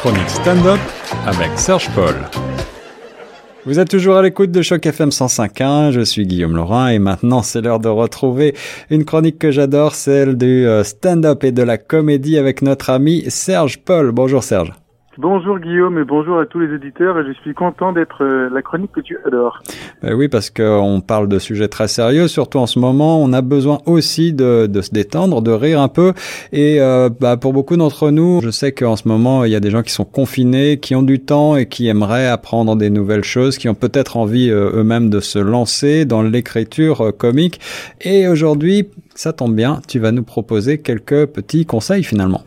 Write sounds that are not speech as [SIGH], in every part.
chronique stand-up avec Serge Paul. Vous êtes toujours à l'écoute de Choc FM 105.1, je suis Guillaume Laurin et maintenant c'est l'heure de retrouver une chronique que j'adore, celle du euh, stand-up et de la comédie avec notre ami Serge Paul. Bonjour Serge. Bonjour Guillaume et bonjour à tous les éditeurs et je suis content d'être euh, la chronique que tu adores. Ben oui, parce qu'on parle de sujets très sérieux, surtout en ce moment, on a besoin aussi de, de se détendre, de rire un peu. Et euh, bah, pour beaucoup d'entre nous, je sais qu'en ce moment, il y a des gens qui sont confinés, qui ont du temps et qui aimeraient apprendre des nouvelles choses, qui ont peut-être envie euh, eux-mêmes de se lancer dans l'écriture comique. Et aujourd'hui, ça tombe bien, tu vas nous proposer quelques petits conseils finalement.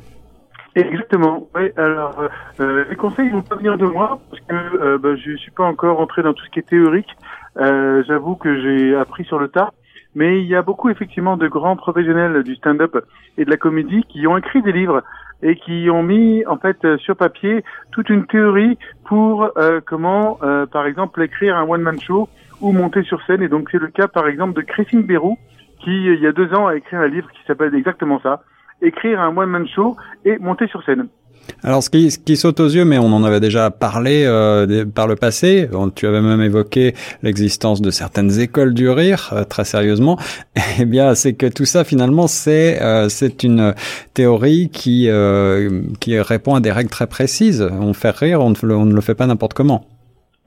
Exactement. Oui. Alors, euh, euh, les conseils vont pas venir de moi parce que euh, bah, je suis pas encore entré dans tout ce qui est théorique. Euh, J'avoue que j'ai appris sur le tas. Mais il y a beaucoup effectivement de grands professionnels du stand-up et de la comédie qui ont écrit des livres et qui ont mis en fait sur papier toute une théorie pour euh, comment, euh, par exemple, écrire un one-man show ou monter sur scène. Et donc c'est le cas par exemple de Christine Bérou qui il y a deux ans a écrit un livre qui s'appelle exactement ça écrire un one-man show et monter sur scène. Alors, ce qui, ce qui saute aux yeux, mais on en avait déjà parlé euh, par le passé, tu avais même évoqué l'existence de certaines écoles du rire, euh, très sérieusement, [LAUGHS] eh bien, c'est que tout ça, finalement, c'est euh, c'est une théorie qui, qui répond à des règles très précises. On fait rire, on ne, on ne le fait pas n'importe comment.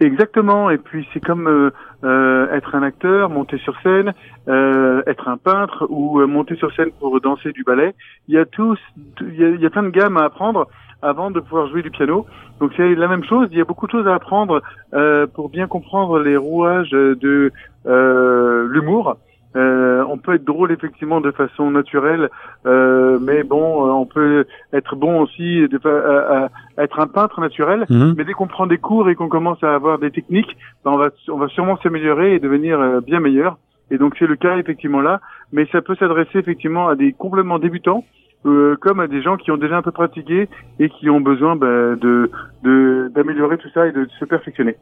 Exactement, et puis c'est comme euh, être un acteur, monter sur scène, euh, être un peintre ou euh, monter sur scène pour danser du ballet. Il y a tous, il y a, il y a plein de gammes à apprendre avant de pouvoir jouer du piano. Donc c'est la même chose. Il y a beaucoup de choses à apprendre euh, pour bien comprendre les rouages de euh, l'humour. Euh, on peut être drôle effectivement de façon naturelle, euh, mais bon, euh, on peut être bon aussi, de, à, à être un peintre naturel. Mhm. Mais dès qu'on prend des cours et qu'on commence à avoir des techniques, ben on va, on va sûrement s'améliorer et devenir euh, bien meilleur. Et donc c'est le cas effectivement là, mais ça peut s'adresser effectivement à des complètement débutants. euh, comme à des gens qui ont déjà un peu pratiqué et qui ont besoin ben, de de- d'améliorer tout ça et de se perfectionner.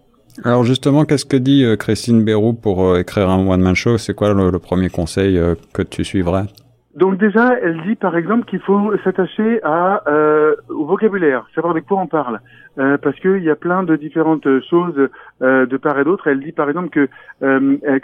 Alors justement, qu'est-ce que dit euh, Christine Bérou pour euh, écrire un one-man show? C'est quoi le, le premier conseil euh, que tu suivrais? Donc déjà, elle dit par exemple qu'il faut s'attacher à euh, au vocabulaire, savoir de quoi on parle, Euh, parce qu'il y a plein de différentes choses de part et d'autre. Elle dit par exemple que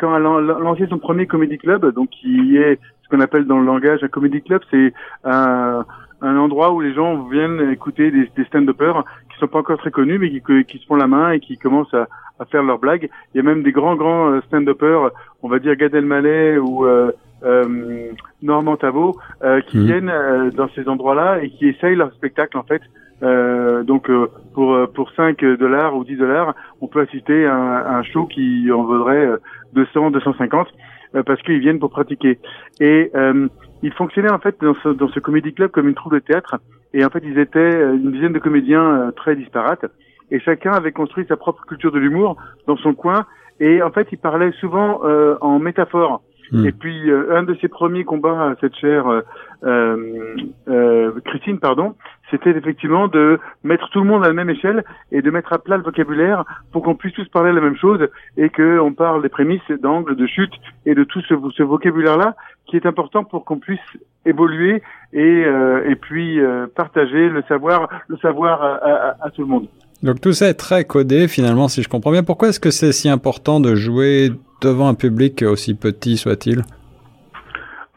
quand elle a lancé son premier comedy club, donc qui est ce qu'on appelle dans le langage un comedy club, c'est un, un endroit où les gens viennent écouter des, des stand-uppers qui sont pas encore très connus, mais qui, qui se font la main et qui commencent à, à faire leurs blagues. Il y a même des grands grands euh, stand-uppers, on va dire Gad Elmaleh ou euh, euh, Normand Tavo, euh, qui Mhm. viennent euh, dans ces endroits-là et qui essayent leur spectacle en fait. Euh, donc euh, pour pour 5 dollars ou 10 dollars, on peut assister à un, à un show qui en vaudrait euh, 200, 250 euh, parce qu'ils viennent pour pratiquer. Et euh, ils fonctionnaient en fait dans ce, dans ce comédie club comme une troupe de théâtre. Et en fait, ils étaient euh, une dizaine de comédiens euh, très disparates. Et chacun avait construit sa propre culture de l'humour dans son coin. Et en fait, ils parlaient souvent euh, en métaphore. Hmm. Et puis, euh, un de ses premiers combats à cette chère euh, euh, euh, Christine, pardon, c'était effectivement de mettre tout le monde à la même échelle et de mettre à plat le vocabulaire pour qu'on puisse tous parler la même chose et qu'on parle des prémices, d'angles, de chute et de tout ce, vocabulaire-là qui est important pour qu'on puisse évoluer et, euh, et puis euh, partager le savoir, le savoir à tout le monde. Donc tout ça est très codé finalement, si je comprends bien. Pourquoi est-ce que c'est si important de jouer devant un public aussi petit soit-il?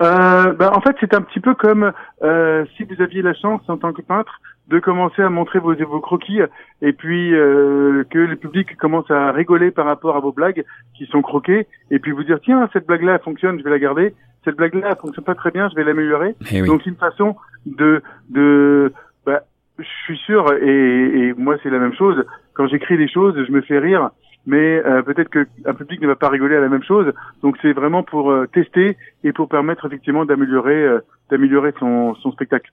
Euh, bah, en fait, c'est un petit peu comme euh, si vous aviez la chance en tant que peintre de commencer à montrer vos, vos croquis et puis euh, que le public commence à rigoler par rapport à vos blagues qui sont croquées et puis vous dire tiens cette blague là fonctionne je vais la garder. Cette blague là fonctionne pas très bien je vais l'améliorer. Eh oui. donc c'est une façon de de bah, je suis sûr et, et moi c'est la même chose. Quand j'écris des choses je me fais rire mais euh, peut-être qu'un public ne va pas rigoler à la même chose. Donc c'est vraiment pour euh, tester et pour permettre effectivement d'améliorer euh, d'améliorer son, son spectacle.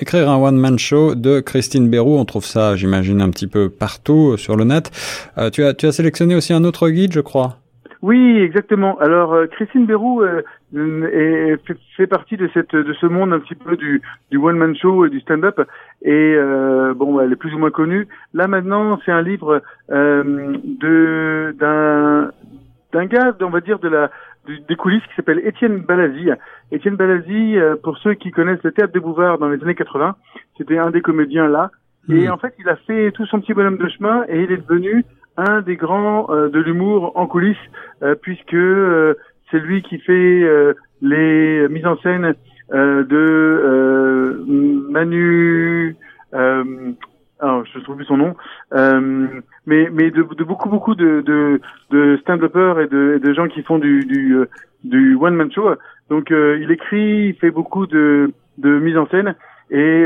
Écrire un one-man show de Christine Bérou, on trouve ça, j'imagine, un petit peu partout euh, sur le net. Euh, tu, as, tu as sélectionné aussi un autre guide, je crois? Oui, exactement. Alors euh, Christine Bérou euh, est, fait, partie de cette de ce monde un petit peu du du one man show et du stand-up et euh, bon, elle est plus ou moins connue. Là maintenant, c'est un livre euh, de d'un d'un gars, on va dire de la du- des coulisses qui s'appelle Étienne Balazi. Étienne Balazi, euh, pour ceux qui connaissent le théâtre de Bouvard dans les années 80, c'était un des comédiens là. Et Hmm. en fait, il a fait tout son petit bonhomme de chemin et il est devenu un des grands euh, de l'humour en coulisses, euh, puisque euh, c'est lui qui fait les mises en scène de Manu. Alors, je ne trouve plus son nom, mais mais de, de beaucoup beaucoup de de, de stand-uppers et de, de gens qui font du du, du one man show. Donc, il écrit, il fait beaucoup de de mise en scène et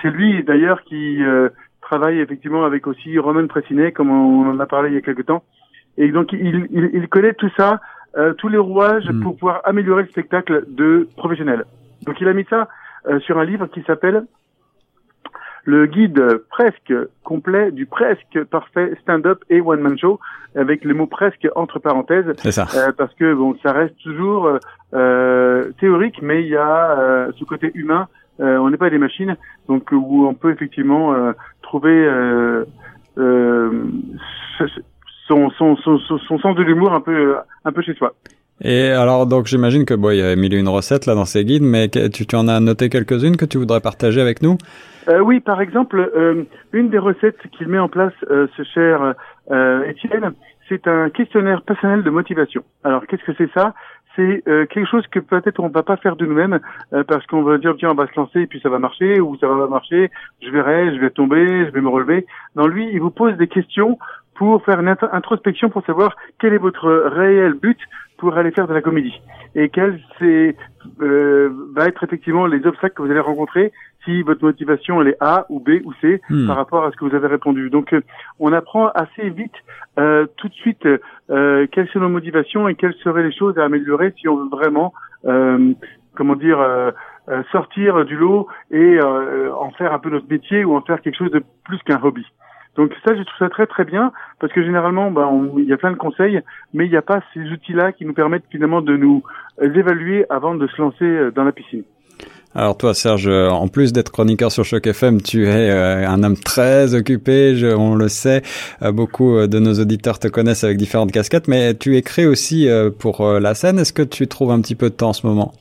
c'est lui d'ailleurs qui travaille effectivement avec aussi Roman Fressinet, comme on en a parlé il y a quelque temps. Et donc il, il, il connaît tout ça, euh, tous les rouages Mm. pour pouvoir améliorer le spectacle de professionnels. Donc il a mis ça euh, sur un livre qui s'appelle le guide presque complet du presque parfait stand-up et one-man show, avec les mots presque entre parenthèses, C'est ça. euh, parce que bon, ça reste toujours théorique, mais il y a ce côté humain. Euh, on n'est pas des machines, donc où on peut effectivement euh, trouver euh, son, son, son, son, son sens de l'humour un peu un peu chez soi. Et alors, donc, j'imagine que bon, il y a mille et une recettes là dans ces guides, mais tu, tu en as noté quelques-unes que tu voudrais partager avec nous? Euh, oui, par exemple, euh, une des recettes qu'il met en place, euh, ce cher Étienne, c'est un questionnaire personnel de motivation. Alors, qu'est-ce que c'est ça? C'est euh, quelque chose que peut-être on va pas faire de nous-mêmes euh, parce qu'on va dire tiens on va se lancer et puis ça va marcher ou ça va pas marcher, je verrai, je vais tomber, je vais me relever. Non, lui, il vous pose des questions pour faire une int- introspection pour savoir quel est votre réel but pour aller faire de la comédie et quel c'est euh, va être effectivement les obstacles que vous allez rencontrer si votre motivation elle est A ou B ou C Hmm. par rapport à ce que vous avez répondu. Donc euh, on apprend assez vite euh, tout de suite euh, quelles sont nos motivations et quelles seraient les choses à améliorer si on veut vraiment euh, comment dire sortir du lot et euh, en faire un peu notre métier ou en faire quelque chose de plus qu'un hobby. Donc ça, je trouve ça très très bien parce que généralement, bah, il y a plein de conseils, mais il n'y a pas ces outils-là qui nous permettent finalement de nous évaluer avant de se lancer euh, dans la piscine. Alors toi, Serge, euh, en plus d'être chroniqueur sur Choc FM, tu es euh, un homme très occupé, on le sait. Beaucoup de nos auditeurs te connaissent avec différentes casquettes, mais tu écris aussi pour la scène. Est-ce que tu trouves un petit peu de temps en ce moment?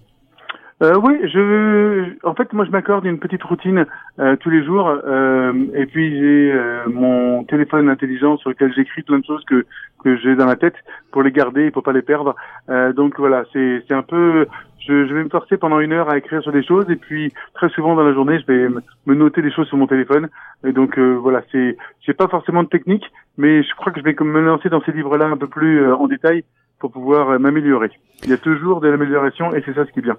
Euh, oui, je, en fait, moi, je m'accorde une petite routine euh, tous les jours, euh, et puis j'ai euh, mon téléphone intelligent sur lequel j'écris plein de choses que que j'ai dans la tête pour les garder et pour pas les perdre. Euh, donc voilà, c'est c'est un peu, je, je vais me forcer pendant une heure à écrire sur des choses, et puis très souvent dans la journée, je vais me noter des choses sur mon téléphone. Et donc euh, voilà, c'est, j'ai pas forcément de technique, mais je crois que je vais me lancer dans ces livres-là un peu plus en détail pour pouvoir m'améliorer. Il y a toujours de l'amélioration, et c'est ça ce qui est bien.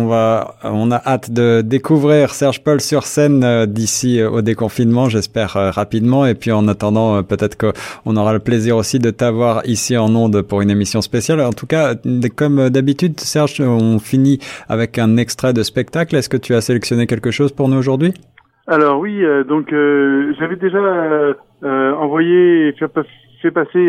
On va, on a hâte de découvrir Serge Paul sur scène euh, d'ici euh, au déconfinement, j'espère euh, rapidement. Et puis en attendant, peut-être qu'on aura le plaisir aussi de t'avoir ici en onde pour une émission spéciale. En tout cas, comme d'habitude, Serge, on finit avec un extrait de spectacle. Est-ce que tu as sélectionné quelque chose pour nous aujourd'hui? Alors oui, donc j'avais déjà envoyé fait, pas- fait passer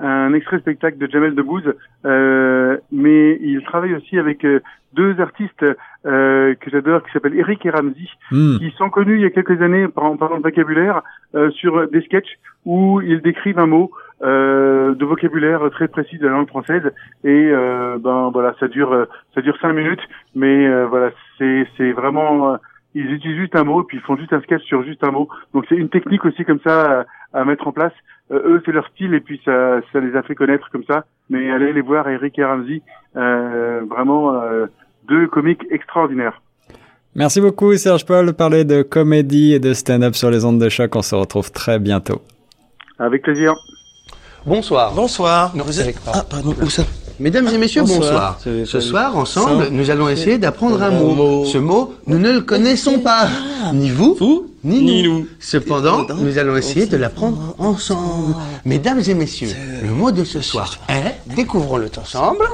un extrait spectacle de Jamel Debbouze, euh, mais il travaille aussi avec euh, deux artistes euh, que j'adore qui s'appellent Eric et Ramsey, Hmm. qui sont connus il y a quelques années en parlant de vocabulaire euh, sur des sketchs où ils décrivent un mot euh, de vocabulaire très précis de la langue française et euh, ben voilà ça dure ça dure cinq minutes mais euh, voilà c'est c'est vraiment ils utilisent juste un mot et puis ils font juste un sketch sur juste un mot donc c'est une technique aussi comme ça à, mettre en place Euh, eux c'est leur style et puis ça ça les a fait connaître comme ça mais allez les voir Eric et Ramsey euh, vraiment euh, deux comiques extraordinaires Merci beaucoup, Serge Paul. Parler de comédie et de stand-up sur les ondes de choc. On se retrouve très bientôt. avec plaisir Bonsoir. Bonsoir. Non, Vous êtes... pas. Ah, pardon, où ça Mesdames et messieurs, Bonsoir. bonsoir. Ce soir, ensemble, nous allons essayer d'apprendre un mot. mot. Ce mot, nous ne le connaissons pas. Ni vous, Vous ni, Ni nous. nous. Cependant, nous allons essayer de l'apprendre ensemble. Mesdames et messieurs, le mot de ce soir est, découvrons-le ensemble.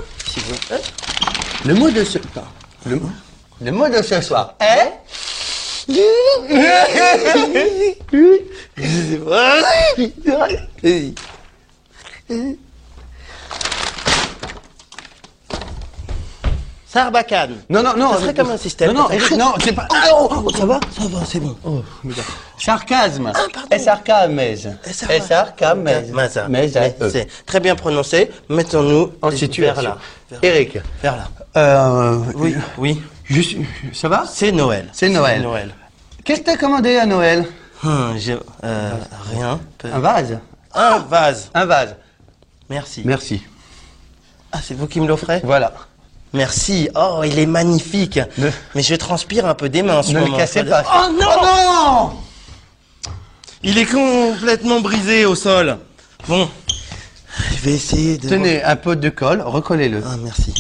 Le mot de ce, le, le mot de ce soir est, [LAUGHS] [LAUGHS] Sarbacane. non, non, non. Ça serait comme un système. Non, non, Eric, non, c'est pas, Ah, oh, oh, ça va Ça va, c'est bon. Oh, sarcasme. pardon. Mais euh. C'est très bien prononcé. Mettons-nous En vers situation. là. Eric. vers là. Euh, Oui, oui. ça va? C'est Noël. C'est Noël. Noël. Qu'est-ce que t'as commandé à Noël? Hum, j'ai- euh, rien. Un vase Un vase. Un vase. Merci. Merci. Ah, c'est vous qui me l'offrez? Voilà. Merci. Oh, il est magnifique. Ne- Mais je transpire un peu des mains en ce Ne le moment. cassez de- pas. Oh non non Il est complètement brisé au sol. Bon, je vais essayer de... Tenez, un pot de colle, recollez-le. Ah, merci.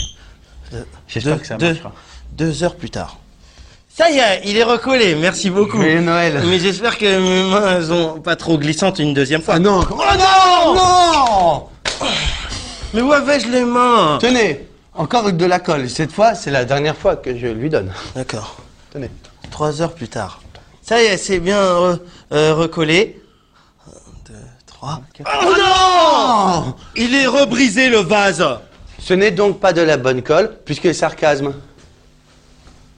J'espère deux- que ça deux- marchera. Deux heures plus tard. Ça y est, il est recollé. Merci beaucoup. Joyeux Noël. Mais j'espère que mes mains elles ont pas trop glissantes une deuxième fois. Ah non Oh non Non Mais où avais-je les mains? Tenez, encore de la colle. Cette fois, c'est la dernière fois que je lui donne. D'accord. Tenez. Trois heures plus tard. Ça y est, c'est bien re- euh, recollé. Un, deux, trois. Oh non Il est rebrisé le vase. Ce n'est donc pas de la bonne colle, puisque sarcasme.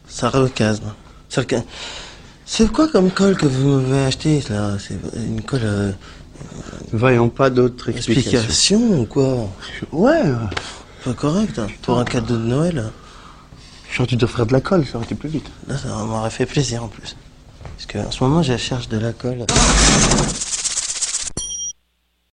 Sarcasme. Sarca- C'est quoi comme colle que vous m'avez acheté là C'est une colle euh, Voyons pas d'autres explications. explication ou quoi Ouais, Pas correct hein, pour un cadeau de Noël. j'aurais dû t'offrir de la colle, ça aurait été plus vite. Là, ça m'aurait fait plaisir en plus. Parce que en ce moment, je cherche de la colle.